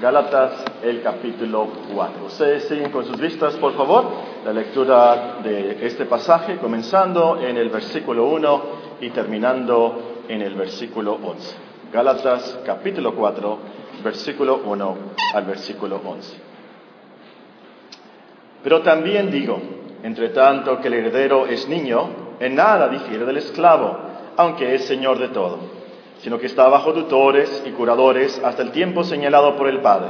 Gálatas, el capítulo 4. Ustedes siguen con sus vistas, por favor, la lectura de este pasaje, comenzando en el versículo 1 y terminando en el versículo 11. Gálatas, capítulo 4, versículo 1 al versículo 11. Pero también digo, entre tanto que el heredero es niño, en nada difiere del esclavo, aunque es señor de todo sino que está bajo tutores y curadores hasta el tiempo señalado por el Padre.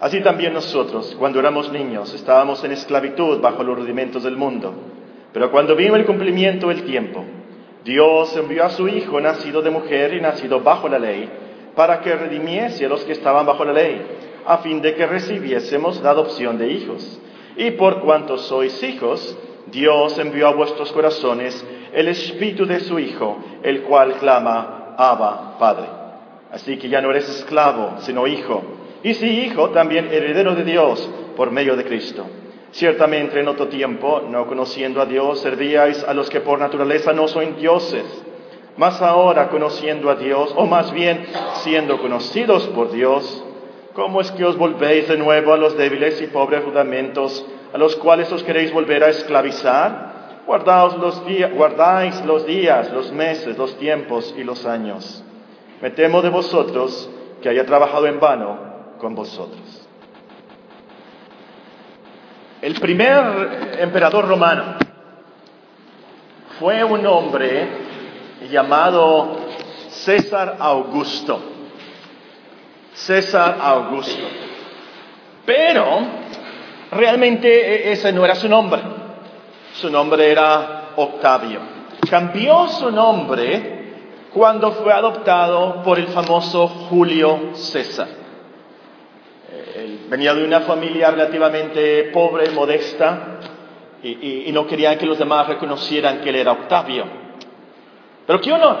Así también nosotros, cuando éramos niños, estábamos en esclavitud bajo los rudimentos del mundo. Pero cuando vino el cumplimiento del tiempo, Dios envió a su Hijo, nacido de mujer y nacido bajo la ley, para que redimiese a los que estaban bajo la ley, a fin de que recibiésemos la adopción de hijos. Y por cuanto sois hijos, Dios envió a vuestros corazones el espíritu de su Hijo, el cual clama, Abba, Padre. Así que ya no eres esclavo, sino hijo. Y si hijo, también heredero de Dios por medio de Cristo. Ciertamente en otro tiempo, no conociendo a Dios, servíais a los que por naturaleza no son dioses. Mas ahora, conociendo a Dios, o más bien siendo conocidos por Dios, ¿cómo es que os volvéis de nuevo a los débiles y pobres rudamentos a los cuales os queréis volver a esclavizar? Los días, guardáis los días, los meses, los tiempos y los años. Me temo de vosotros que haya trabajado en vano con vosotros. El primer emperador romano fue un hombre llamado César Augusto. César Augusto. Pero realmente e-, ese no era su nombre. Su nombre era Octavio. Cambió su nombre cuando fue adoptado por el famoso Julio César. Él venía de una familia relativamente pobre, modesta, y, no quería que los demás reconocieran que él era Octavio. Pero qué honor,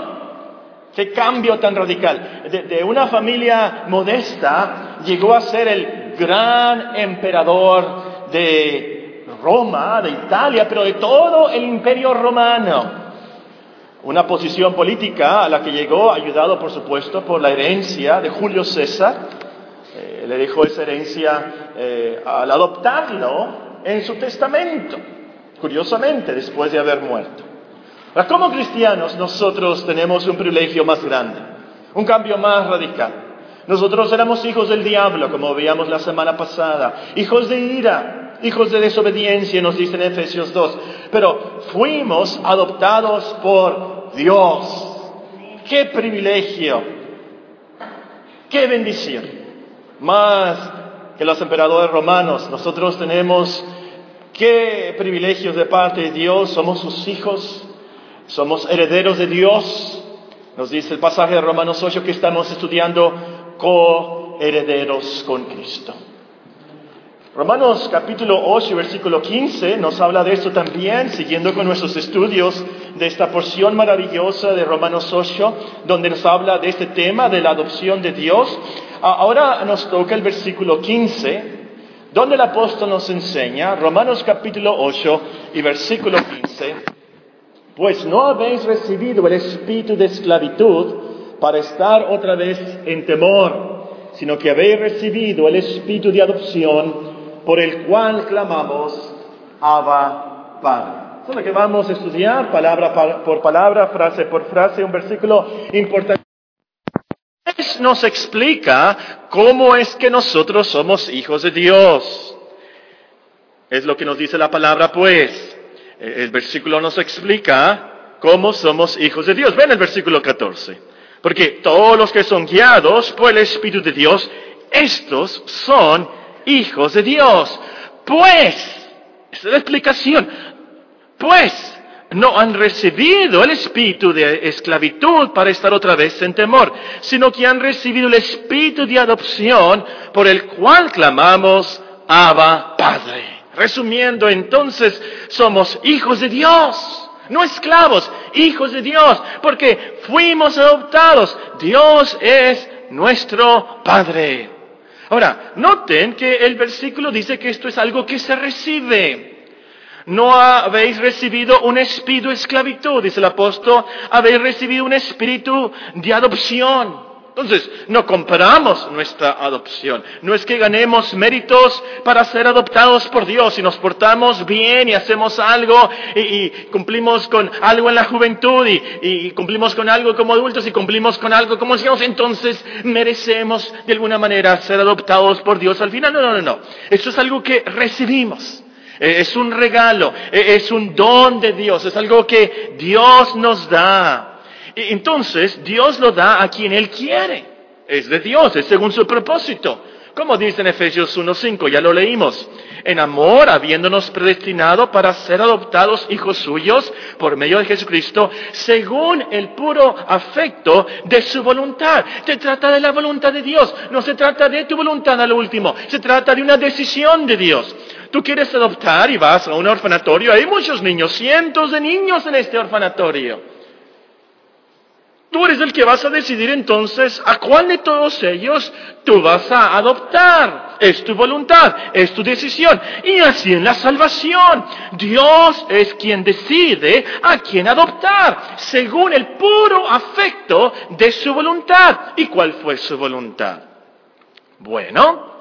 qué cambio tan radical. de una familia modesta llegó a ser el gran emperador de Roma, de Italia, pero de todo el imperio romano. Una posición política a la que llegó, ayudado por supuesto por la herencia de Julio César. Eh, le dejó esa herencia eh, al adoptarlo en su testamento, curiosamente, después de haber muerto. Ahora, como cristianos nosotros tenemos un privilegio más grande, un cambio más radical. Nosotros éramos hijos del diablo, como veíamos la semana pasada, hijos de ira, hijos de desobediencia, nos dice en Efesios 2, pero fuimos adoptados por Dios. ¡Qué privilegio! ¡Qué bendición! Más que los emperadores romanos, nosotros tenemos qué privilegios de parte de Dios, somos sus hijos, somos herederos de Dios. Nos dice el pasaje de Romanos 8 que estamos estudiando coherederos con Cristo. Romanos capítulo 8, versículo 15 nos habla de esto también, siguiendo con nuestros estudios de esta porción maravillosa de Romanos 8, donde nos habla de este tema de la adopción de Dios. Ahora nos toca el versículo 15, donde el apóstol nos enseña, Romanos capítulo 8 y versículo 15, pues no habéis recibido el espíritu de esclavitud para estar otra vez en temor, sino que habéis recibido el espíritu de adopción por el cual clamamos Abba Padre. Eso que vamos a estudiar palabra por palabra, frase por frase, un versículo importante. Nos explica cómo es que nosotros somos hijos de Dios. Es lo que nos dice la palabra, pues. El versículo nos explica cómo somos hijos de Dios. Ven el versículo 14. Porque todos los que son guiados por el Espíritu de Dios, estos son hijos de Dios. Pues, es la explicación, pues no han recibido el espíritu de esclavitud para estar otra vez en temor, sino que han recibido el espíritu de adopción por el cual clamamos Abba Padre. Resumiendo, entonces somos hijos de Dios, no esclavos, hijos de Dios, porque fuimos adoptados. Dios es nuestro Padre. Ahora, noten que el versículo dice que esto es algo que se recibe. No habéis recibido un espíritu esclavitud, dice el apóstol, habéis recibido un espíritu de adopción. Entonces, no compramos nuestra adopción. No es que ganemos méritos para ser adoptados por Dios y nos portamos bien y hacemos algo y, cumplimos con algo en la juventud y, cumplimos con algo como adultos y cumplimos con algo como ancianos. Entonces, merecemos de alguna manera ser adoptados por Dios. Al final, no, no, no, no. Eso es algo que recibimos. E, es un regalo, e, es un don de Dios, es algo que Dios nos da. Entonces, Dios lo da a quien Él quiere. Es de Dios, es según su propósito. Como dice en Efesios 1.5, ya lo leímos. En amor, habiéndonos predestinado para ser adoptados hijos suyos por medio de Jesucristo, según el puro afecto de su voluntad. Se trata de la voluntad de Dios, no se trata de tu voluntad al último, se trata de una decisión de Dios. Tú quieres adoptar y vas a un orfanatorio, hay muchos niños, cientos de niños en este orfanatorio. Tú eres el que vas a decidir entonces a cuál de todos ellos tú vas a adoptar. Es tu voluntad, es tu decisión. Y así en la salvación, Dios es quien decide a quién adoptar, según el puro afecto de su voluntad. ¿Y cuál fue su voluntad? Bueno,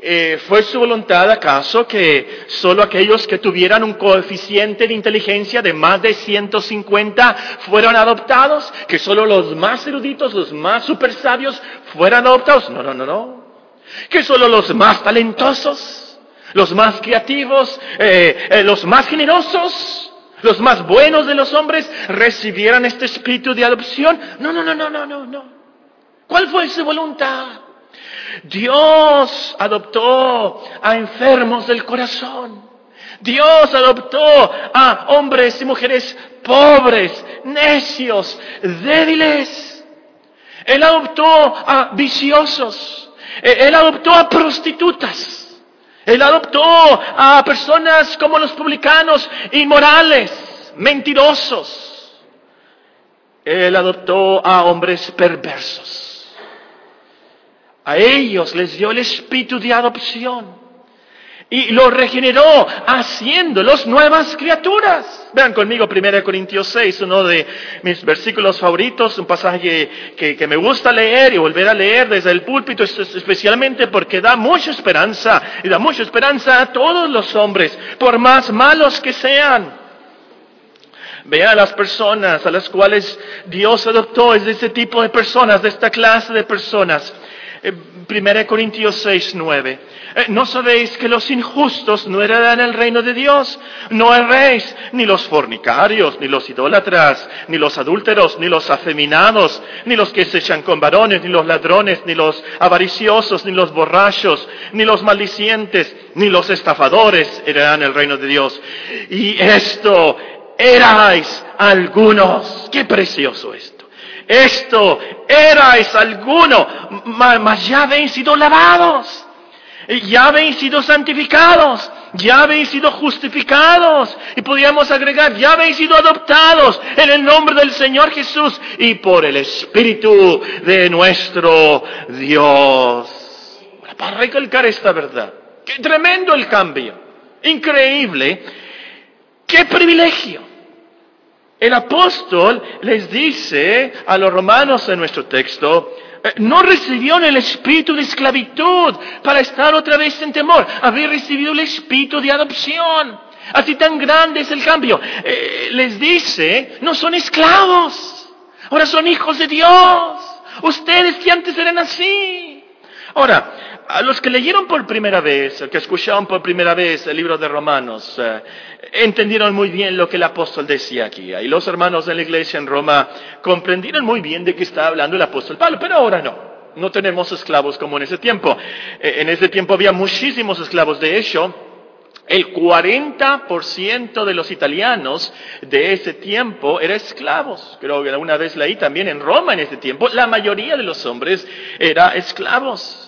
eh, ¿Fue su voluntad acaso que solo aquellos que tuvieran un coeficiente de inteligencia de más de 150 fueran adoptados? ¿Que solo los más eruditos, los más super sabios fueran adoptados? No, no, no, no. ¿Que solo los más talentosos, los más creativos, eh, eh, los más generosos, los más buenos de los hombres recibieran este espíritu de adopción? No, no, no, no, no, no, no. ¿Cuál fue su voluntad? Dios adoptó a enfermos del corazón. Dios adoptó a hombres y mujeres pobres, necios, débiles. Él adoptó a viciosos. Él adoptó a prostitutas. Él adoptó a personas como los publicanos, inmorales, mentirosos. Él adoptó a hombres perversos. A ellos les dio el espíritu de adopción y los regeneró haciéndolos nuevas criaturas. Vean conmigo 1 Corintios 6, uno de mis versículos favoritos, un pasaje que, me gusta leer y volver a leer desde el púlpito, especialmente porque da mucha esperanza y da mucha esperanza a todos los hombres, por más malos que sean. Vea a las personas a las cuales Dios adoptó, es de este tipo de personas, de esta clase de personas. 1 eh, Corintios 6, 9. Eh, ¿No sabéis que los injustos no heredan el reino de Dios? No erréis, ni los fornicarios, ni los idólatras, ni los adúlteros, ni los afeminados, ni los que se echan con varones, ni los ladrones, ni los avariciosos, ni los borrachos, ni los maldicientes, ni los estafadores heredan el reino de Dios. Y esto erais algunos. Qué precioso esto esto erais alguno, mas ya habéis sido lavados, ya habéis sido santificados, ya habéis sido justificados. Y podríamos agregar, ya habéis sido adoptados en el nombre del Señor Jesús y por el Espíritu de nuestro Dios. Para recalcar esta verdad, qué tremendo el cambio, increíble, qué privilegio. El apóstol les dice a los romanos en nuestro texto, eh, no recibieron el espíritu de esclavitud para estar otra vez en temor, había recibido el espíritu de adopción. Así tan grande es el cambio. Eh, les dice, no son esclavos, ahora son hijos de Dios. Ustedes que antes eran así. Ahora, a los que leyeron por primera vez, que escucharon por primera vez el libro de Romanos, eh, entendieron muy bien lo que el apóstol decía aquí. Y los hermanos de la iglesia en Roma comprendieron muy bien de qué estaba hablando el apóstol Pablo, pero ahora no. No tenemos esclavos como en ese tiempo. Eh, en ese tiempo había muchísimos esclavos. De hecho, el 40% de los italianos de ese tiempo eran esclavos. Creo que alguna vez leí también en Roma en ese tiempo, la mayoría de los hombres eran esclavos.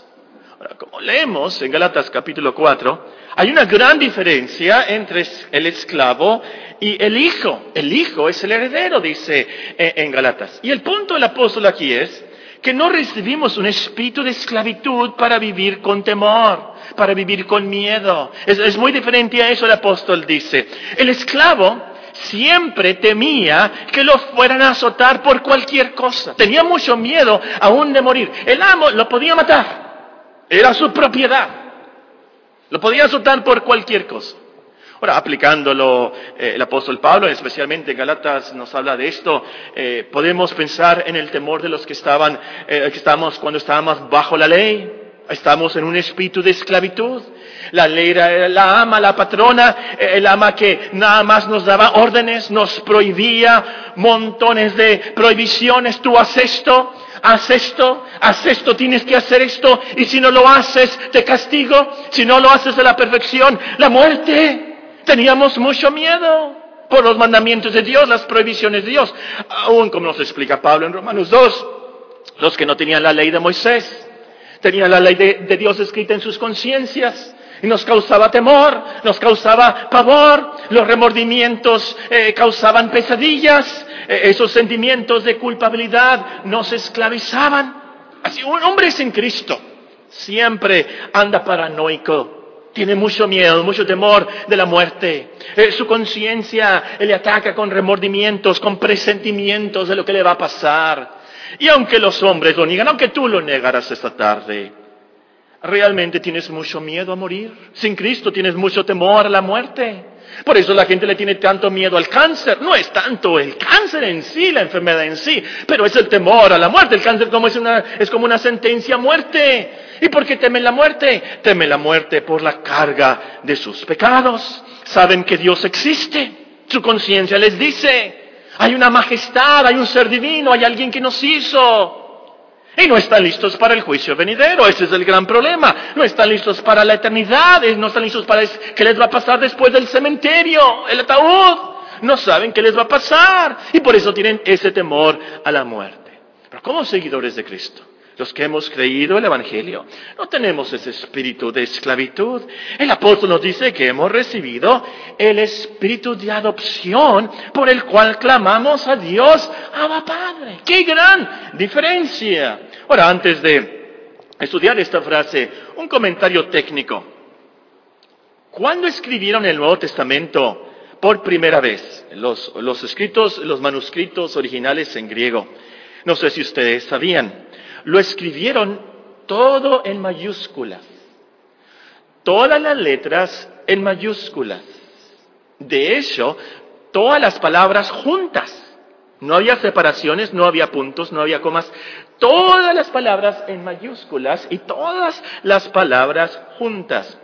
Ahora, como leemos en Galatas capítulo 4, hay una gran diferencia entre el esclavo y el hijo. El hijo es el heredero, dice en Galatas. Y el punto del apóstol aquí es que no recibimos un espíritu de esclavitud para vivir con temor, para vivir con miedo. Es muy diferente a eso el apóstol dice. El esclavo siempre temía que lo fueran a azotar por cualquier cosa. Tenía mucho miedo aún de morir. El amo lo podía matar. Era su propiedad. Lo podía azotar por cualquier cosa. Ahora, aplicándolo eh, el apóstol Pablo, especialmente Galatas nos habla de esto, eh, podemos pensar en el temor de los que estaban, eh, que estábamos cuando estábamos bajo la ley. Estamos en un espíritu de esclavitud. La ley era la ama, la patrona, el ama que nada más nos daba órdenes, nos prohibía montones de prohibiciones. Tú haces esto, haz esto, haz esto, tienes que hacer esto, y si no lo haces, te castigo. Si no lo haces a la perfección, la muerte. Teníamos mucho miedo por los mandamientos de Dios, las prohibiciones de Dios. Aún como nos explica Pablo en Romanos 2, los que no tenían la ley de Moisés, tenían la ley de, Dios escrita en sus conciencias. Y nos causaba temor, nos causaba pavor, los remordimientos eh, causaban pesadillas, eh, esos sentimientos de culpabilidad nos esclavizaban. Así, un hombre sin Cristo siempre anda paranoico, tiene mucho miedo, mucho temor de la muerte. Eh, su conciencia le ataca con remordimientos, con presentimientos de lo que le va a pasar. Y aunque los hombres lo niegan, aunque tú lo negaras esta tarde, ¿realmente tienes mucho miedo a morir? Sin Cristo tienes mucho temor a la muerte. Por eso la gente le tiene tanto miedo al cáncer. No es tanto el cáncer en sí, la enfermedad en sí, pero es el temor a la muerte. El cáncer como es, una, como una sentencia a muerte. ¿Y por qué temen la muerte? Temen la muerte por la carga de sus pecados. Saben que Dios existe. Su conciencia les dice, hay una majestad, hay un ser divino, hay alguien que nos hizo. Y no están listos para el juicio venidero, ese es el gran problema. No están listos para la eternidad, no están listos para qué les va a pasar después del cementerio, el ataúd. No saben qué les va a pasar y por eso tienen ese temor a la muerte. Pero como seguidores de Cristo, los que hemos creído el Evangelio, no tenemos ese espíritu de esclavitud. El apóstol nos dice que hemos recibido el espíritu de adopción por el cual clamamos a Dios, Abba Padre. ¡Qué gran diferencia! Ahora, antes de estudiar esta frase, un comentario técnico. ¿Cuándo escribieron el Nuevo Testamento por primera vez? Los, los escritos, los manuscritos originales en griego. No sé si ustedes sabían lo escribieron todo en mayúsculas. Todas las letras en mayúsculas. De hecho, todas las palabras juntas. No había separaciones, no había puntos, no había comas. Todas las palabras en mayúsculas y todas las palabras juntas.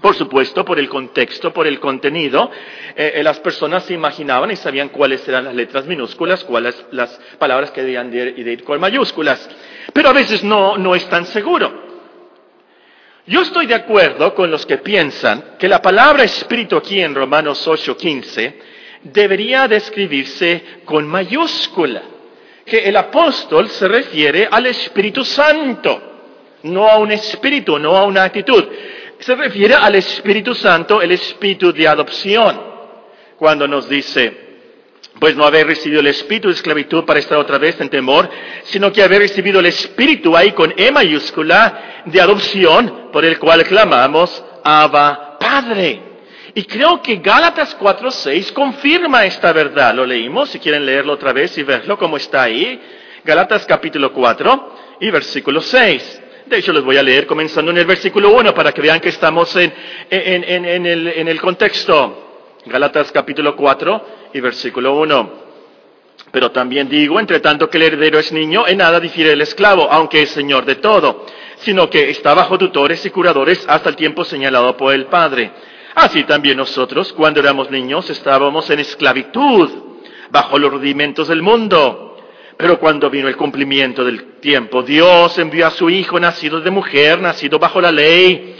Por supuesto, por el contexto, por el contenido, eh, eh, las personas se imaginaban y sabían cuáles eran las letras minúsculas, cuáles las palabras que debían de ir con mayúsculas. Pero a veces no, no es tan seguro. Yo estoy de acuerdo con los que piensan que la palabra espíritu aquí en Romanos 8:15 debería describirse con mayúscula, que el apóstol se refiere al Espíritu Santo, no a un espíritu, no a una actitud se refiere al Espíritu Santo, el Espíritu de adopción, cuando nos dice, pues no haber recibido el espíritu de esclavitud para estar otra vez en temor, sino que haber recibido el espíritu ahí con E mayúscula de adopción, por el cual clamamos, Abba Padre. Y creo que Gálatas 4.6 confirma esta verdad. Lo leímos, si quieren leerlo otra vez y verlo como está ahí. Gálatas capítulo 4 y versículo 6. De hecho, les voy a leer comenzando en el versículo 1 para que vean que estamos en, el, contexto. Galatas capítulo 4 y versículo 1. Pero también digo, entre tanto que el heredero es niño, en nada difiere el esclavo, aunque es señor de todo, sino que está bajo tutores y curadores hasta el tiempo señalado por el Padre. Así también nosotros, cuando éramos niños, estábamos en esclavitud, bajo los rudimentos del mundo. Pero cuando vino el cumplimiento del tiempo, Dios envió a su Hijo nacido de mujer, nacido bajo la ley,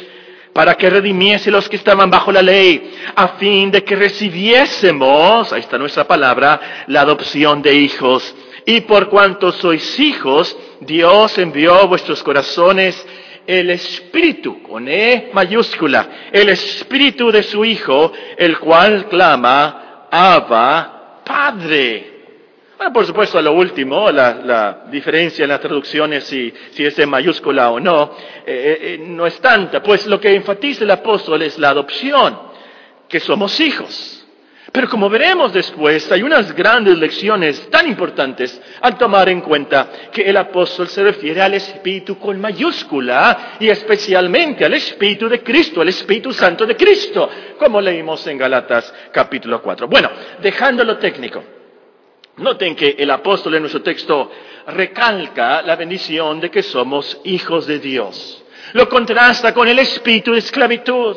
para que redimiese los que estaban bajo la ley, a fin de que recibiésemos, ahí está nuestra palabra, la adopción de hijos. Y por cuanto sois hijos, Dios envió a vuestros corazones el espíritu, con E mayúscula, el espíritu de su Hijo, el cual clama, Abba, Padre. Bueno, por supuesto, lo último, la, diferencia en las traducciones, si, si es en mayúscula o no, eh, eh, eh, no es tanta, pues lo que enfatiza el apóstol es la adopción, que somos hijos. Pero como veremos después, hay unas grandes lecciones tan importantes al tomar en cuenta que el apóstol se refiere al Espíritu con mayúscula y especialmente al Espíritu de Cristo, al Espíritu Santo de Cristo, como leímos en Galatas capítulo 4. Bueno, dejando lo técnico, noten que el apóstol en nuestro texto recalca la bendición de que somos hijos de Dios. Lo contrasta con el espíritu de esclavitud.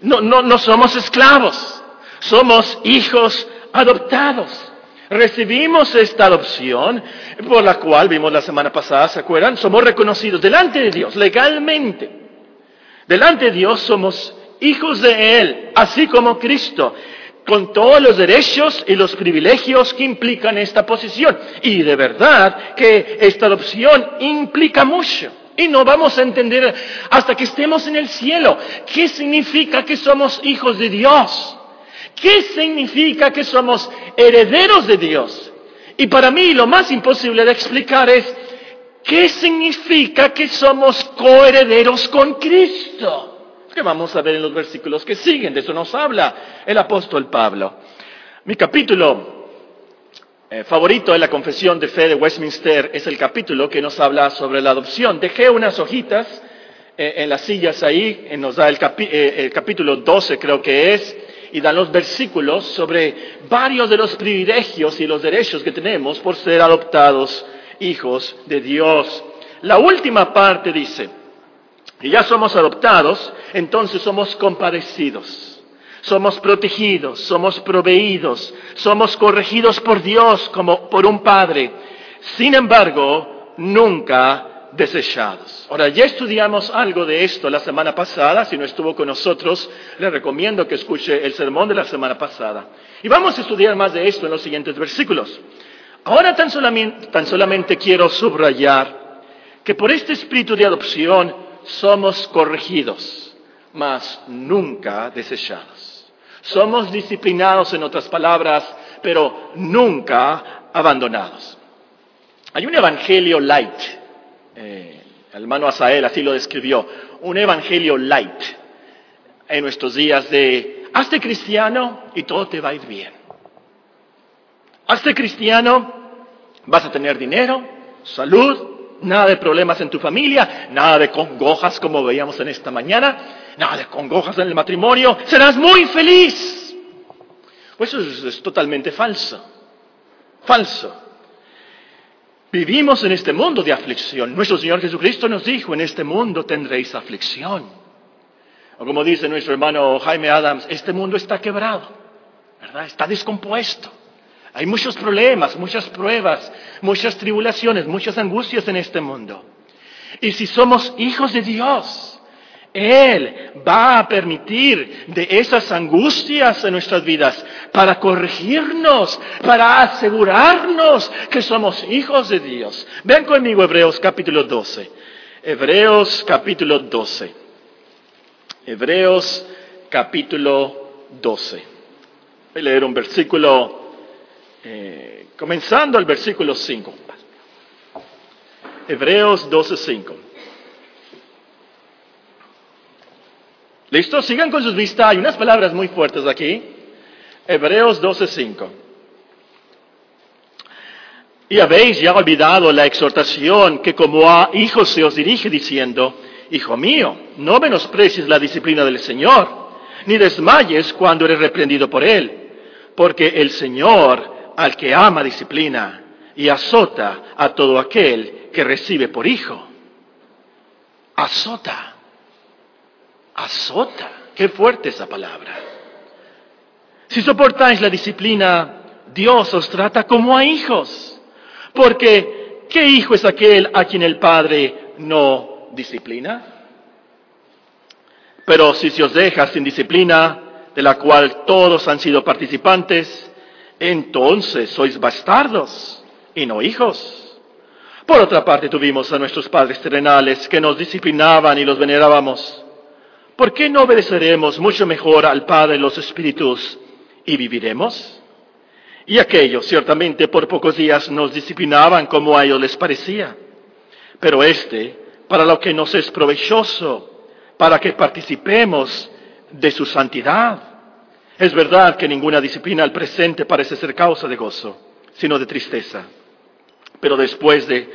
No, no, no somos esclavos somos hijos adoptados. Recibimos esta adopción por la cual vimos la semana pasada, ¿se acuerdan? Somos reconocidos delante de Dios legalmente. Delante de Dios somos hijos de Él, así como Cristo, con todos los derechos y los privilegios que implican esta posición. Y de verdad que esta adopción implica mucho. Y no vamos a entender hasta que estemos en el cielo qué significa que somos hijos de Dios. ¿Qué significa que somos herederos de Dios? Y para mí lo más imposible de explicar es, ¿qué significa que somos coherederos con Cristo? Que vamos a ver en los versículos que siguen, de eso nos habla el apóstol Pablo. Mi capítulo eh, favorito de la Confesión de Fe de Westminster es el capítulo que nos habla sobre la adopción. Dejé unas hojitas eh, en las sillas ahí, nos da el, eh, el capítulo 12 creo que es, y dan los versículos sobre varios de los privilegios y los derechos que tenemos por ser adoptados hijos de Dios. La última parte dice, que ya somos adoptados, entonces somos compadecidos, somos protegidos, somos proveídos, somos corregidos por Dios como por un Padre. Sin embargo, nunca desechados. Ahora, ya estudiamos algo de esto la semana pasada. Si no estuvo con nosotros, le recomiendo que escuche el sermón de la semana pasada. Y vamos a estudiar más de esto en los siguientes versículos. Ahora tan solamente, tan solamente quiero subrayar que por este espíritu de adopción somos corregidos, mas nunca desechados. Somos disciplinados, en otras palabras, pero nunca abandonados. Hay un evangelio light eh, el hermano Asael así lo describió, un evangelio light en nuestros días de hazte cristiano y todo te va a ir bien. Hazte cristiano, vas a tener dinero, salud, nada de problemas en tu familia, nada de congojas como veíamos en esta mañana, nada de congojas en el matrimonio, serás muy feliz. Pues eso es totalmente falso, falso. Vivimos en este mundo de aflicción. Nuestro Señor Jesucristo nos dijo, en este mundo tendréis aflicción. O como dice nuestro hermano Jaime Adams, este mundo está quebrado, ¿verdad? Está descompuesto. Hay muchos problemas, muchas pruebas, muchas tribulaciones, muchas angustias en este mundo. Y si somos hijos de Dios, él va a permitir de esas angustias en nuestras vidas para corregirnos, para asegurarnos que somos hijos de Dios. Ven conmigo Hebreos capítulo 12. Hebreos capítulo 12. Hebreos capítulo 12. Voy a leer un versículo, eh, comenzando el versículo 5. Hebreos 12, 5. ¿Listo? Sigan con sus vistas. Hay unas palabras muy fuertes aquí. Hebreos 12:5. Y habéis ya olvidado la exhortación que como a hijos se os dirige diciendo, Hijo mío, no menosprecies la disciplina del Señor, ni desmayes cuando eres reprendido por Él, porque el Señor al que ama disciplina y azota a todo aquel que recibe por hijo. Azota azota. Qué fuerte esa palabra. Si soportáis la disciplina, Dios os trata como a hijos. Porque, ¿qué hijo es aquel a quien el Padre no disciplina? Pero si se os deja sin disciplina, de la cual todos han sido participantes, entonces sois bastardos y no hijos. Por otra parte, tuvimos a nuestros padres terrenales que nos disciplinaban y los venerábamos. ¿por qué no obedeceremos mucho mejor al Padre de los Espíritus y viviremos? Y aquellos ciertamente por pocos días nos disciplinaban como a ellos les parecía, pero este para lo que nos es provechoso, para que participemos de su santidad. Es verdad que ninguna disciplina al presente parece ser causa de gozo, sino de tristeza. Pero después de,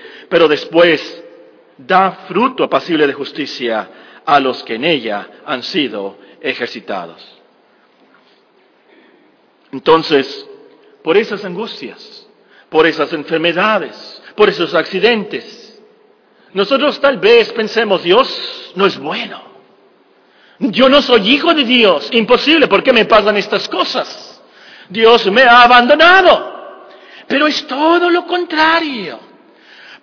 da fruto apacible de justicia a los que en ella han sido ejercitados. Entonces, por esas angustias, por esas enfermedades, por esos accidentes, nosotros tal vez pensemos, Dios no es bueno. Yo no soy hijo de Dios. Imposible, ¿por qué me pasan estas cosas? Dios me ha abandonado. Pero es todo lo contrario.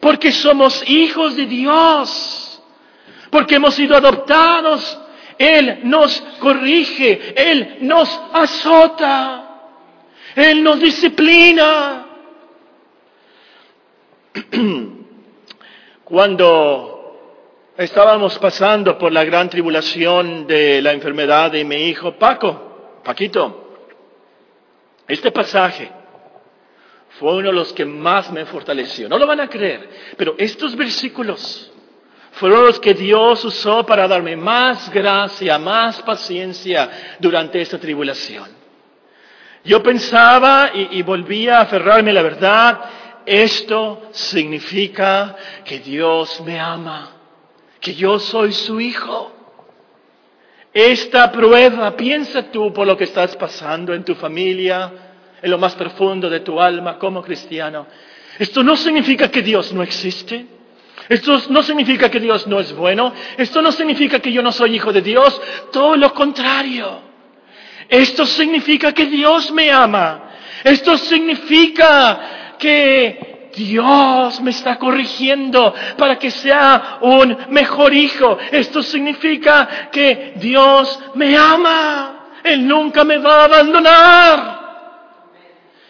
Porque somos hijos de Dios. Porque hemos sido adoptados. Él nos corrige. Él nos azota. Él nos disciplina. Cuando estábamos pasando por la gran tribulación de la enfermedad de mi hijo Paco, Paquito, este pasaje fue uno de los que más me fortaleció. No lo van a creer, pero estos versículos fueron los que Dios usó para darme más gracia, más paciencia durante esta tribulación. Yo pensaba y, volvía a aferrarme a la verdad, esto significa que Dios me ama, que yo soy su hijo. Esta prueba, piensa tú por lo que estás pasando en tu familia, en lo más profundo de tu alma como cristiano. Esto no significa que Dios no existe. Esto no significa que Dios no es bueno. Esto no significa que yo no soy hijo de Dios. Todo lo contrario. Esto significa que Dios me ama. Esto significa que Dios me está corrigiendo para que sea un mejor hijo. Esto significa que Dios me ama. Él nunca me va a abandonar.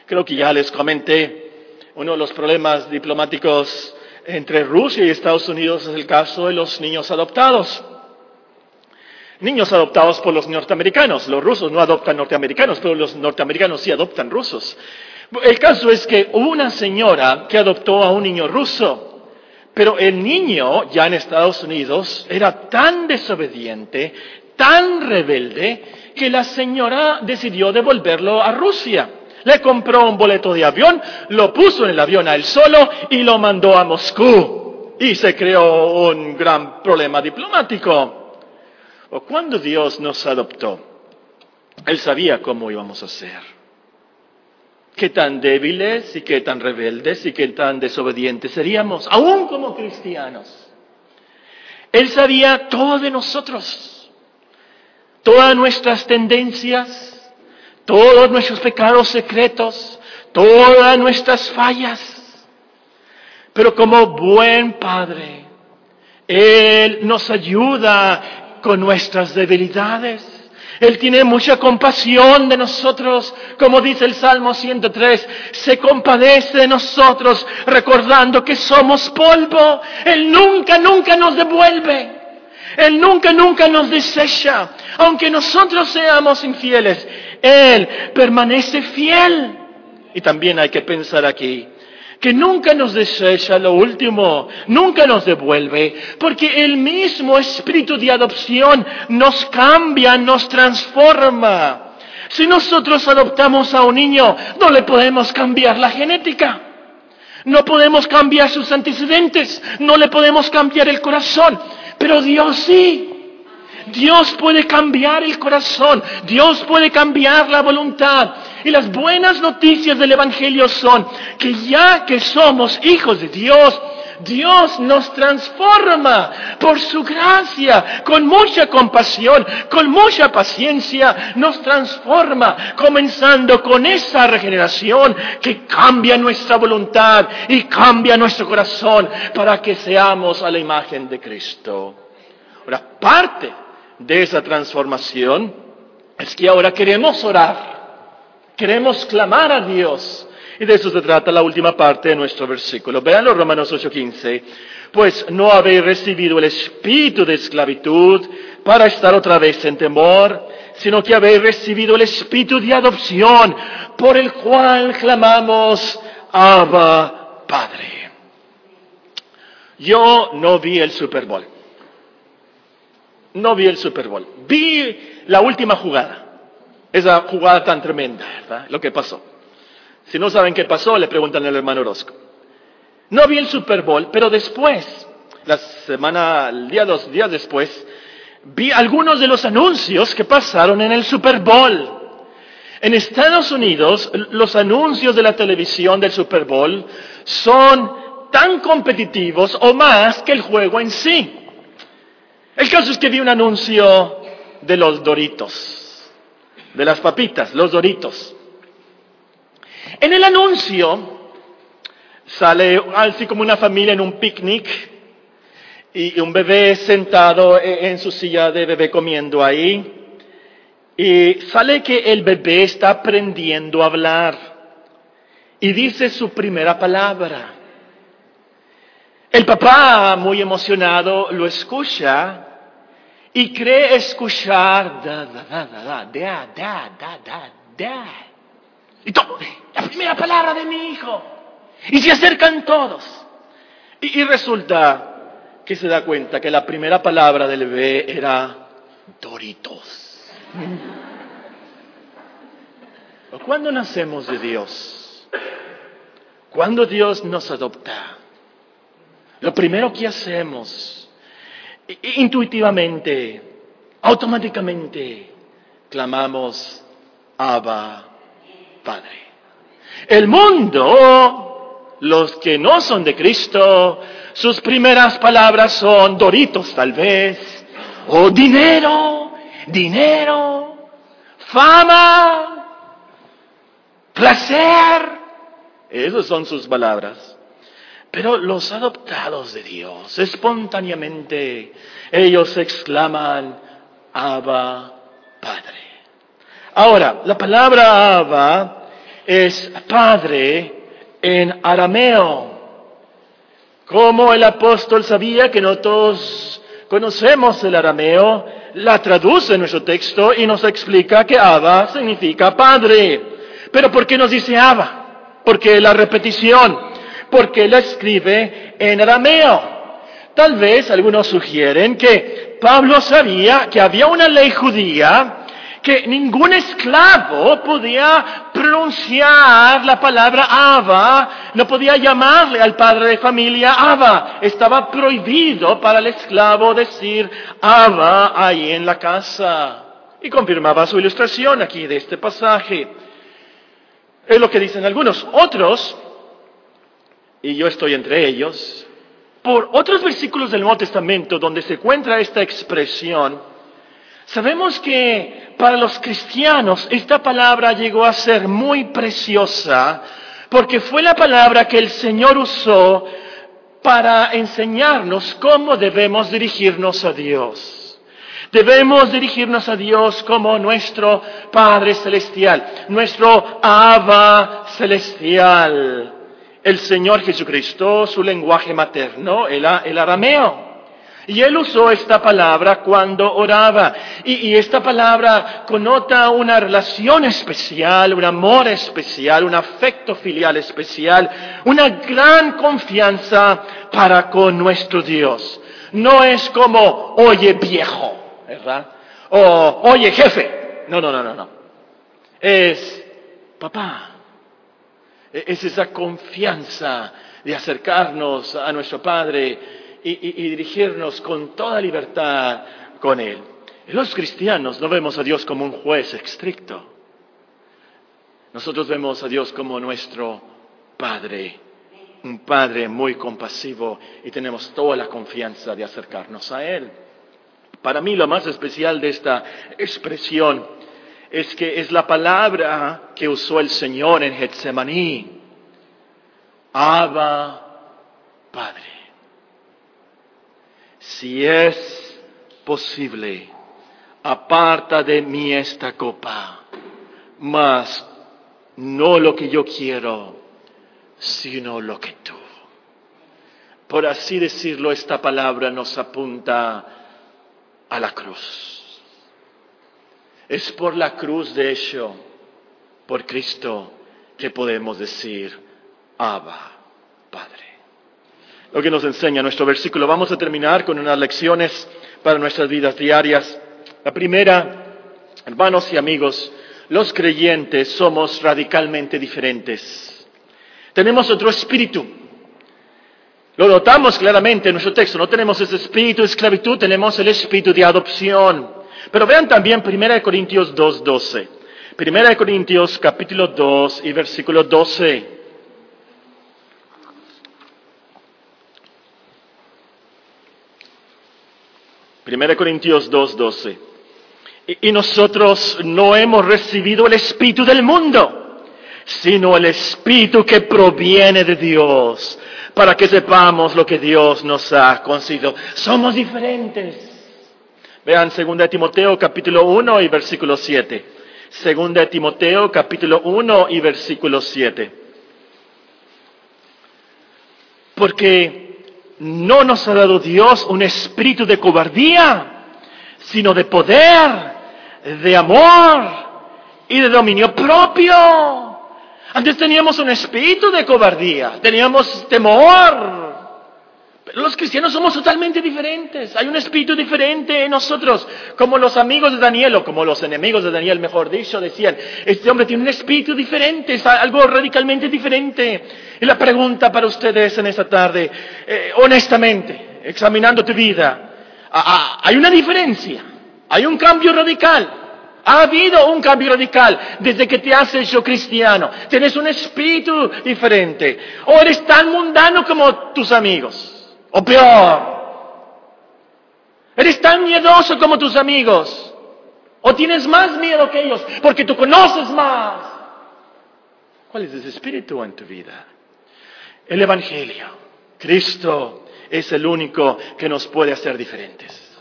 Creo que ya les comenté, uno de los problemas diplomáticos entre Rusia y Estados Unidos es el caso de los niños adoptados niños adoptados por los norteamericanos. Los rusos no adoptan norteamericanos, pero los norteamericanos sí adoptan rusos. El caso es que hubo una señora que adoptó a un niño ruso, pero el niño ya en Estados Unidos era tan desobediente, tan rebelde, que la señora decidió devolverlo a Rusia. Le compró un boleto de avión, lo puso en el avión a él solo y lo mandó a Moscú. Y se creó un gran problema diplomático o cuando Dios nos adoptó, Él sabía cómo íbamos a ser. Qué tan débiles y qué tan rebeldes y qué tan desobedientes seríamos, aún como cristianos. Él sabía todo de nosotros, todas nuestras tendencias, todos nuestros pecados secretos, todas nuestras fallas. Pero como buen Padre, Él nos ayuda con nuestras debilidades. Él tiene mucha compasión de nosotros, como dice el Salmo 103, se compadece de nosotros recordando que somos polvo. Él nunca, nunca nos devuelve. Él nunca, nunca nos desecha. Aunque nosotros seamos infieles, Él permanece fiel. Y también hay que pensar aquí, que nunca nos desecha lo último, nunca nos devuelve, porque el mismo espíritu de adopción nos cambia, nos transforma. Si nosotros adoptamos a un niño, no le podemos cambiar la genética. No podemos cambiar sus antecedentes, no le podemos cambiar el corazón, pero Dios sí. Dios puede cambiar el corazón, Dios puede cambiar la voluntad. Y las buenas noticias del Evangelio son que ya que somos hijos de Dios, Dios nos transforma por su gracia, con mucha compasión, con mucha paciencia, nos transforma, comenzando con esa regeneración que cambia nuestra voluntad y cambia nuestro corazón para que seamos a la imagen de Cristo. Ahora, parte de esa transformación es que ahora queremos orar Queremos clamar a Dios. Y de eso se trata la última parte de nuestro versículo. Vean los Romanos 8:15. Pues no habéis recibido el espíritu de esclavitud para estar otra vez en temor, sino que habéis recibido el espíritu de adopción por el cual clamamos, Abba Padre. Yo no vi el Super Bowl. No vi el Super Bowl. Vi la última jugada esa jugada tan tremenda, ¿verdad? Lo que pasó. Si no saben qué pasó, le preguntan al hermano Orozco. No vi el Super Bowl, pero después, la semana, el día, dos días después, vi algunos de los anuncios que pasaron en el Super Bowl. En Estados Unidos, los anuncios de la televisión del Super Bowl son tan competitivos o más que el juego en sí. El caso es que vi un anuncio de los Doritos, de las papitas, los Doritos. En el anuncio sale así como una familia en un picnic y un bebé sentado e, en su silla de bebé comiendo ahí. Y sale que el bebé está aprendiendo a hablar y dice su primera palabra. El papá, muy emocionado, lo escucha y cree escuchar da, da, da, da, da, da, da, da, da. Y todo, la primera palabra de mi hijo. Y se acercan todos. Y, y resulta que se da cuenta que la primera palabra del bebé era Doritos. ¿Cuándo nacemos de Dios? Cuando Dios nos adopta, lo primero que hacemos, intuitivamente, automáticamente, clamamos, Abba, Padre. El mundo, los que no son de Cristo, sus primeras palabras son Doritos tal vez, o dinero, dinero, fama, placer. Esas son sus palabras. Pero los adoptados de Dios, espontáneamente, ellos exclaman, Abba, Padre. Ahora, la palabra Abba es Padre en arameo. Como el apóstol sabía que no todos conocemos el arameo, la traduce en nuestro texto y nos explica que Abba significa Padre. Pero ¿por qué nos dice Abba? Porque la repetición, porque la escribe en arameo. Tal vez algunos sugieren que Pablo sabía que había una ley judía que ningún esclavo podía pronunciar la palabra Abba, no podía llamarle al padre de familia Abba. Estaba prohibido para el esclavo decir Abba ahí en la casa. Y confirmaba su ilustración aquí de este pasaje. Es lo que dicen algunos. Otros, y yo estoy entre ellos, por otros versículos del Nuevo Testamento donde se encuentra esta expresión, sabemos que para los cristianos esta palabra llegó a ser muy preciosa porque fue la palabra que el Señor usó para enseñarnos cómo debemos dirigirnos a Dios. Debemos dirigirnos a Dios como nuestro Padre Celestial, nuestro Abba Celestial. El Señor Jesucristo, su lenguaje materno, el, el arameo. Y él usó esta palabra cuando oraba. Y, esta palabra conota una relación especial, un amor especial, un afecto filial especial, una gran confianza para con nuestro Dios. No es como, oye viejo, ¿verdad? O, oye jefe. No, no, no, no, no. Es, papá. E, es esa confianza de acercarnos a nuestro Padre y, dirigirnos con toda libertad con Él. Los cristianos no vemos a Dios como un juez estricto. Nosotros vemos a Dios como nuestro Padre, un Padre muy compasivo y tenemos toda la confianza de acercarnos a Él. Para mí lo más especial de esta expresión es que es la palabra que usó el Señor en Getsemaní. Abba, Padre si es posible, aparta de mí esta copa, mas no lo que yo quiero, sino lo que tú. Por así decirlo, esta palabra nos apunta a la cruz. Es por la cruz, de hecho, por Cristo, que podemos decir, Abba, Padre lo que nos enseña nuestro versículo. Vamos a terminar con unas lecciones para nuestras vidas diarias. La primera, hermanos y amigos, los creyentes somos radicalmente diferentes. Tenemos otro espíritu. Lo notamos claramente en nuestro texto. No tenemos ese espíritu de esclavitud, tenemos el espíritu de adopción. Pero vean también 1 Corintios 2.12. 1 Corintios capítulo 2 y versículo 12. Primera Corintios 2.12. Y, y nosotros no hemos recibido el espíritu del mundo, sino el espíritu que proviene de Dios, para que sepamos lo que Dios nos ha concedido. Somos diferentes. Vean 2 Timoteo capítulo 1 y versículo 7. 2 Timoteo capítulo 1 y versículo 7. Porque no nos ha dado Dios un espíritu de cobardía, sino de poder, de amor y de dominio propio. Antes teníamos un espíritu de cobardía, teníamos temor, los cristianos somos totalmente diferentes. Hay un espíritu diferente en nosotros. Como los amigos de Daniel, o como los enemigos de Daniel, mejor dicho, decían, este hombre tiene un espíritu diferente, es algo radicalmente diferente. Y la pregunta para ustedes en esta tarde, eh, honestamente, examinando tu vida, hay una diferencia, hay un cambio radical. Ha habido un cambio radical desde que te has hecho cristiano. Tienes un espíritu diferente. O eres tan mundano como tus amigos. O peor, eres tan miedoso como tus amigos. O tienes más miedo que ellos porque tú conoces más. ¿Cuál es ese espíritu en tu vida? El Evangelio. Cristo es el único que nos puede hacer diferentes.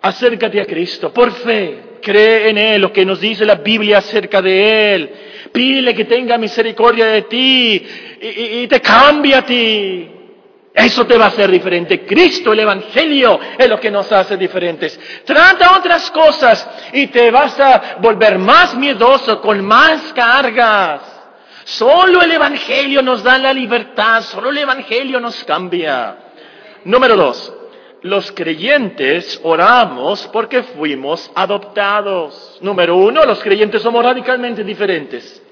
Acércate a Cristo por fe. Cree en Él, lo que nos dice la Biblia acerca de Él. Pídele que tenga misericordia de ti y, te cambie a ti. Eso te va a hacer diferente. Cristo, el Evangelio, es lo que nos hace diferentes. Trata otras cosas y te vas a volver más miedoso, con más cargas. Solo el Evangelio nos da la libertad, solo el Evangelio nos cambia. Número dos, los creyentes oramos porque fuimos adoptados. Número uno, los creyentes somos radicalmente diferentes.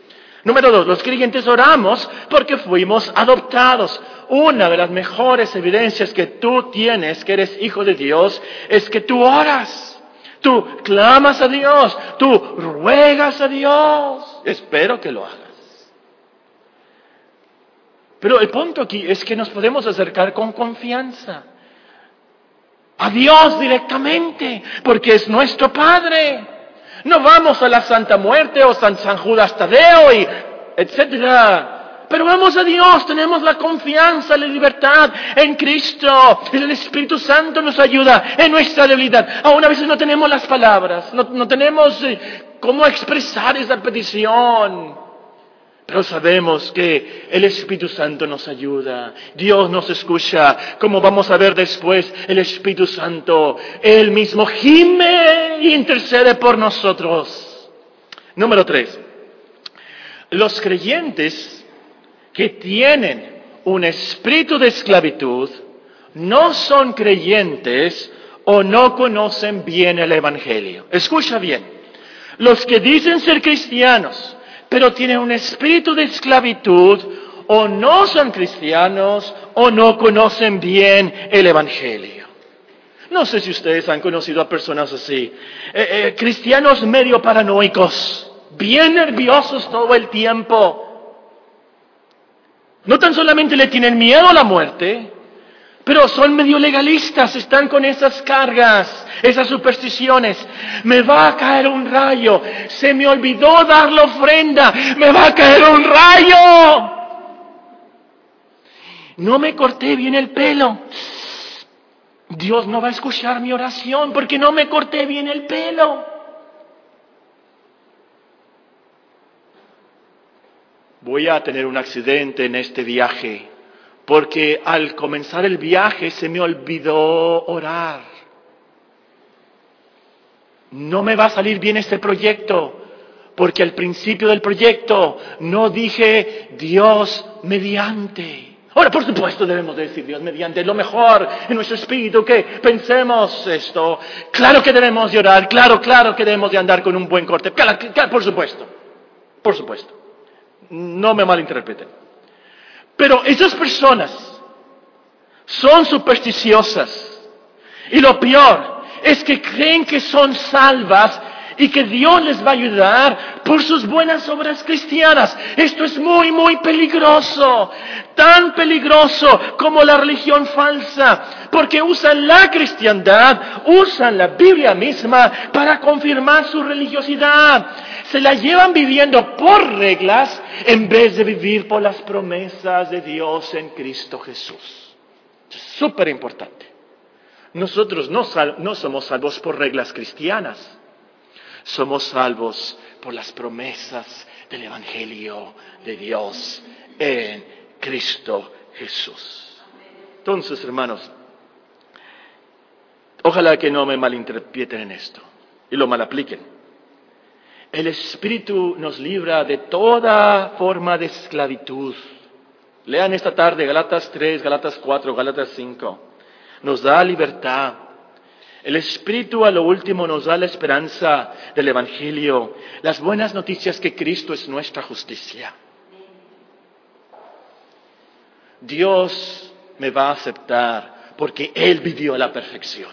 Número dos, los creyentes oramos porque fuimos adoptados. Una de las mejores evidencias que tú tienes que eres hijo de Dios es que tú oras. Tú clamas a Dios, tú ruegas a Dios. Espero que lo hagas. Pero el punto aquí es que nos podemos acercar con confianza a Dios directamente, porque es nuestro Padre. No vamos a la Santa Muerte o San, San Judas Tadeo y etcétera. Pero vamos a Dios, tenemos la confianza, la libertad en Cristo. El Espíritu Santo nos ayuda en nuestra debilidad. Aún a veces no tenemos las palabras, no, no tenemos eh, cómo expresar esa petición. Pero sabemos que el Espíritu Santo nos ayuda, Dios nos escucha, como vamos a ver después, el Espíritu Santo, Él mismo gime y intercede por nosotros. Número tres, los creyentes que tienen un espíritu de esclavitud no son creyentes o no conocen bien el Evangelio. Escucha bien, los que dicen ser cristianos, pero tienen un espíritu de esclavitud, o no son cristianos o no conocen bien el Evangelio. No sé si ustedes han conocido a personas así, eh, eh, cristianos medio paranoicos, bien nerviosos todo el tiempo. No tan solamente le tienen miedo a la muerte, pero son medio legalistas, están con esas cargas, esas supersticiones. Me va a caer un rayo, se me olvidó dar la ofrenda, me va a caer un rayo. No me corté bien el pelo. Dios no va a escuchar mi oración porque no me corté bien el pelo. Voy a tener un accidente en este viaje porque al comenzar el viaje se me olvidó orar. No me va a salir bien este proyecto, porque al principio del proyecto no dije Dios mediante. Ahora, por supuesto, debemos decir Dios mediante lo mejor en nuestro espíritu que pensemos esto. Claro que debemos llorar, claro, claro que debemos de andar con un buen corte. Claro, claro, por supuesto, por supuesto. No me malinterpreten. Pero esas personas son supersticiosas. Y lo peor es que creen que son salvas y que Dios les va a ayudar por sus buenas obras cristianas. Esto es muy, muy peligroso, tan peligroso como la religión falsa, porque usan la cristiandad, usan la Biblia misma para confirmar su religiosidad. Se la llevan viviendo por reglas en vez de vivir por las promesas de Dios en Cristo Jesús. Súper importante. Nosotros no, no somos salvos por reglas cristianas somos salvos por las promesas del Evangelio de Dios en Cristo Jesús. Entonces, hermanos, ojalá que no me malinterpreten en esto y lo malapliquen. El Espíritu nos libra de toda forma de esclavitud. Lean esta tarde Galatas 3, Galatas 4, Galatas 5. Nos da libertad. El Espíritu a lo último nos da la esperanza del Evangelio, las buenas noticias que Cristo es nuestra justicia. Dios me va a aceptar porque Él vivió la perfección.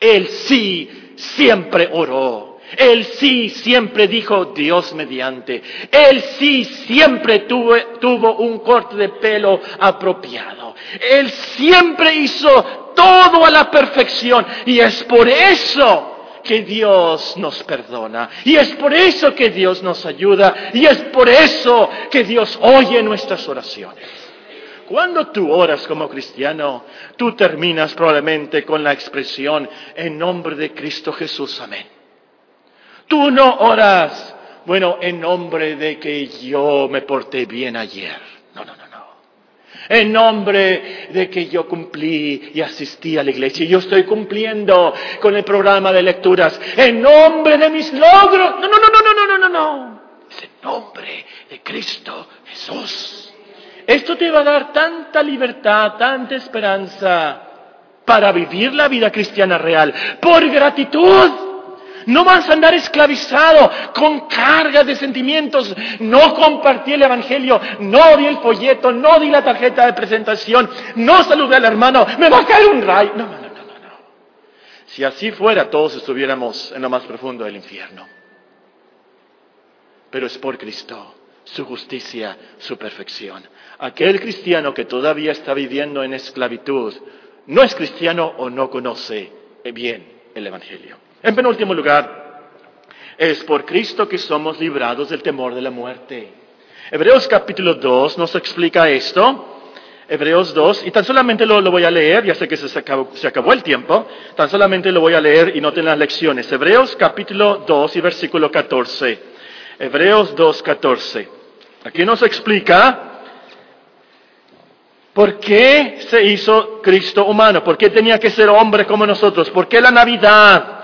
Él sí siempre oró. Él sí siempre dijo Dios mediante. Él sí siempre tuvo, tuvo un corte de pelo apropiado. Él siempre hizo todo a la perfección. Y es por eso que Dios nos perdona. Y es por eso que Dios nos ayuda. Y es por eso que Dios oye nuestras oraciones. Cuando tú oras como cristiano, tú terminas probablemente con la expresión en nombre de Cristo Jesús. Amén. Tú no oras, bueno, en nombre de que yo me porté bien ayer. En nombre de que yo cumplí y asistí a la iglesia. Yo estoy cumpliendo con el programa de lecturas. En nombre de mis logros. No, no, no, no, no, no, no, no. Es en nombre de Cristo Jesús. Esto te va a dar tanta libertad, tanta esperanza para vivir la vida cristiana real. Por gratitud. No vas a andar esclavizado con cargas de sentimientos. No compartí el Evangelio, no di el folleto, no di la tarjeta de presentación, no saludé al hermano, me va a caer un rayo. No, no, no, no, no. Si así fuera, todos estuviéramos en lo más profundo del infierno. Pero es por Cristo, su justicia, su perfección. Aquel cristiano que todavía está viviendo en esclavitud, no es cristiano o no conoce bien el Evangelio. En penúltimo lugar, es por Cristo que somos librados del temor de la muerte. Hebreos capítulo 2 nos explica esto. Hebreos 2, y tan solamente lo, voy a leer, ya sé que se acabó, el tiempo, tan solamente lo voy a leer y noten las lecciones. Hebreos capítulo 2 y versículo 14. Hebreos 2, 14. Aquí nos explica ¿Por qué se hizo Cristo humano? ¿Por qué tenía que ser hombre como nosotros? ¿Por qué la Navidad?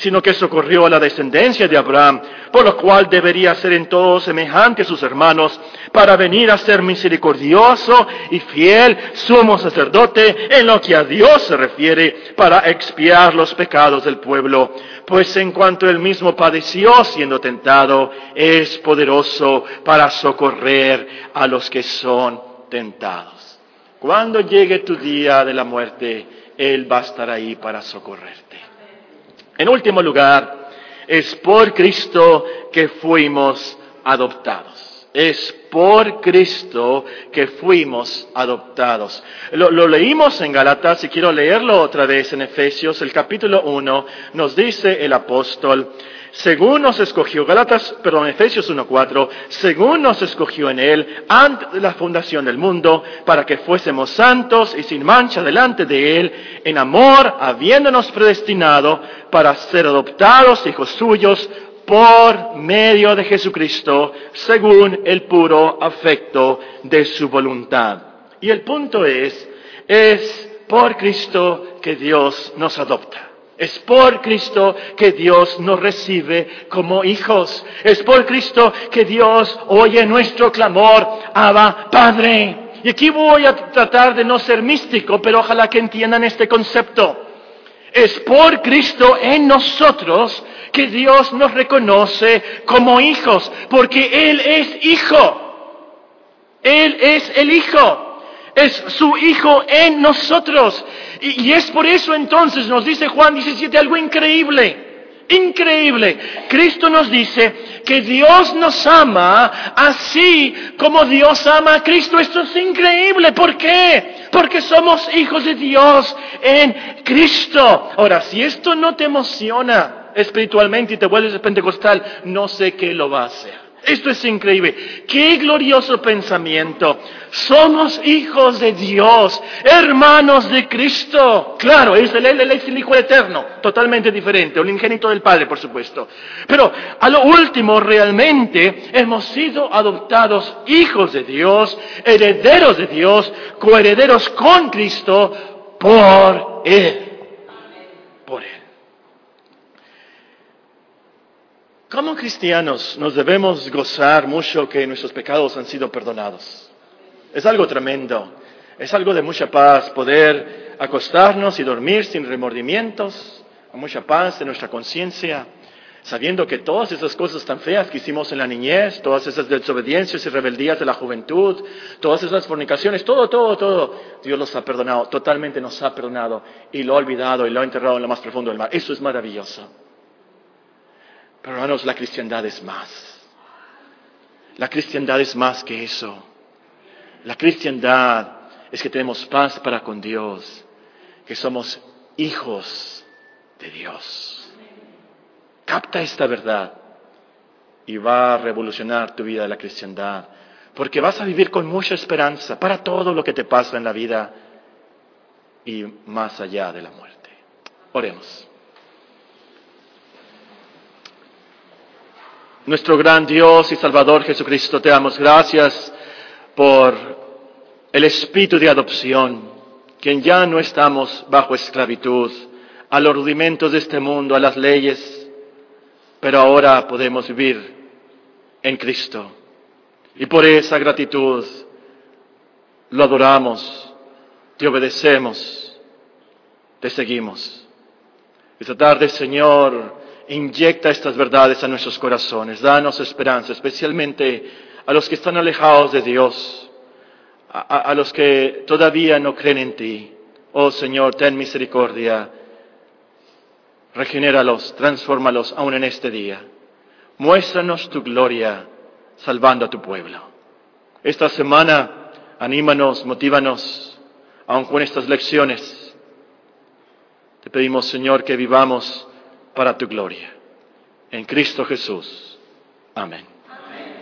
sino que socorrió a la descendencia de Abraham, por lo cual debería ser en todo semejante a sus hermanos, para venir a ser misericordioso y fiel sumo sacerdote en lo que a Dios se refiere, para expiar los pecados del pueblo, pues en cuanto él mismo padeció siendo tentado, es poderoso para socorrer a los que son tentados. Cuando llegue tu día de la muerte, Él va a estar ahí para socorrerte. En último lugar, es por Cristo que fuimos adoptados. Es por Cristo que fuimos adoptados. Lo, leímos en Galatas y quiero leerlo otra vez en Efesios, el capítulo 1, nos dice el apóstol, según nos escogió, Galatas, perdón, Efesios 1.4, según nos escogió en Él antes de la fundación del mundo, para que fuésemos santos y sin mancha delante de Él, en amor, habiéndonos predestinado para ser adoptados hijos suyos por medio de Jesucristo, según el puro afecto de su voluntad. Y el punto es, es por Cristo que Dios nos adopta. Es por Cristo que Dios nos recibe como hijos. Es por Cristo que Dios oye nuestro clamor, Abba, Padre. Y aquí voy a tratar de no ser místico, pero ojalá que entiendan este concepto. Es por Cristo en nosotros que Dios nos reconoce como hijos, porque Él es hijo. Él es el hijo es su Hijo en nosotros. Y, es por eso entonces nos dice Juan 17 algo increíble. Increíble. Cristo nos dice que Dios nos ama así como Dios ama a Cristo. Esto es increíble. ¿Por qué? Porque somos hijos de Dios en Cristo. Ahora, si esto no te emociona espiritualmente y te vuelves pentecostal, no sé qué lo va a hacer. Esto es increíble. Qué glorioso pensamiento. Somos hijos de Dios, hermanos de Cristo. Claro, es el, el, el Hijo Eterno, totalmente diferente, un ingénito del Padre, por supuesto. Pero a lo último, realmente hemos sido adoptados hijos de Dios, herederos de Dios, coherederos con Cristo por Él. Como cristianos nos debemos gozar mucho que nuestros pecados han sido perdonados. Es algo tremendo. Es algo de mucha paz poder acostarnos y dormir sin remordimientos, mucha paz en nuestra conciencia, sabiendo que todas esas cosas tan feas que hicimos en la niñez, todas esas desobediencias y rebeldías de la juventud, todas esas fornicaciones, todo, todo, todo, Dios los ha perdonado, totalmente nos ha perdonado y lo ha olvidado y lo ha enterrado en lo más profundo del mar. Eso es maravilloso. Pero hermanos, la cristiandad es más. La cristiandad es más que eso. La cristiandad es que tenemos paz para con Dios, que somos hijos de Dios. Capta esta verdad y va a revolucionar tu vida de la cristiandad, porque vas a vivir con mucha esperanza para todo lo que te pasa en la vida y más allá de la muerte. Oremos. Nuestro gran Dios y Salvador Jesucristo, te damos gracias por el espíritu de adopción, quien ya no estamos bajo esclavitud a los rudimentos de este mundo, a las leyes, pero ahora podemos vivir en Cristo. Y por esa gratitud lo adoramos, te obedecemos, te seguimos. Esta tarde, Señor, inyecta estas verdades a nuestros corazones, danos esperanza, especialmente a los que están alejados de Dios, a, los que todavía no creen en ti. Oh Señor, ten misericordia, regenéralos, transfórmalos aún en este día. Muéstranos tu gloria salvando a tu pueblo. Esta semana, anímanos, motívanos, aun con estas lecciones. Te pedimos, Señor, que vivamos para tu gloria. En Cristo Jesús. Amén.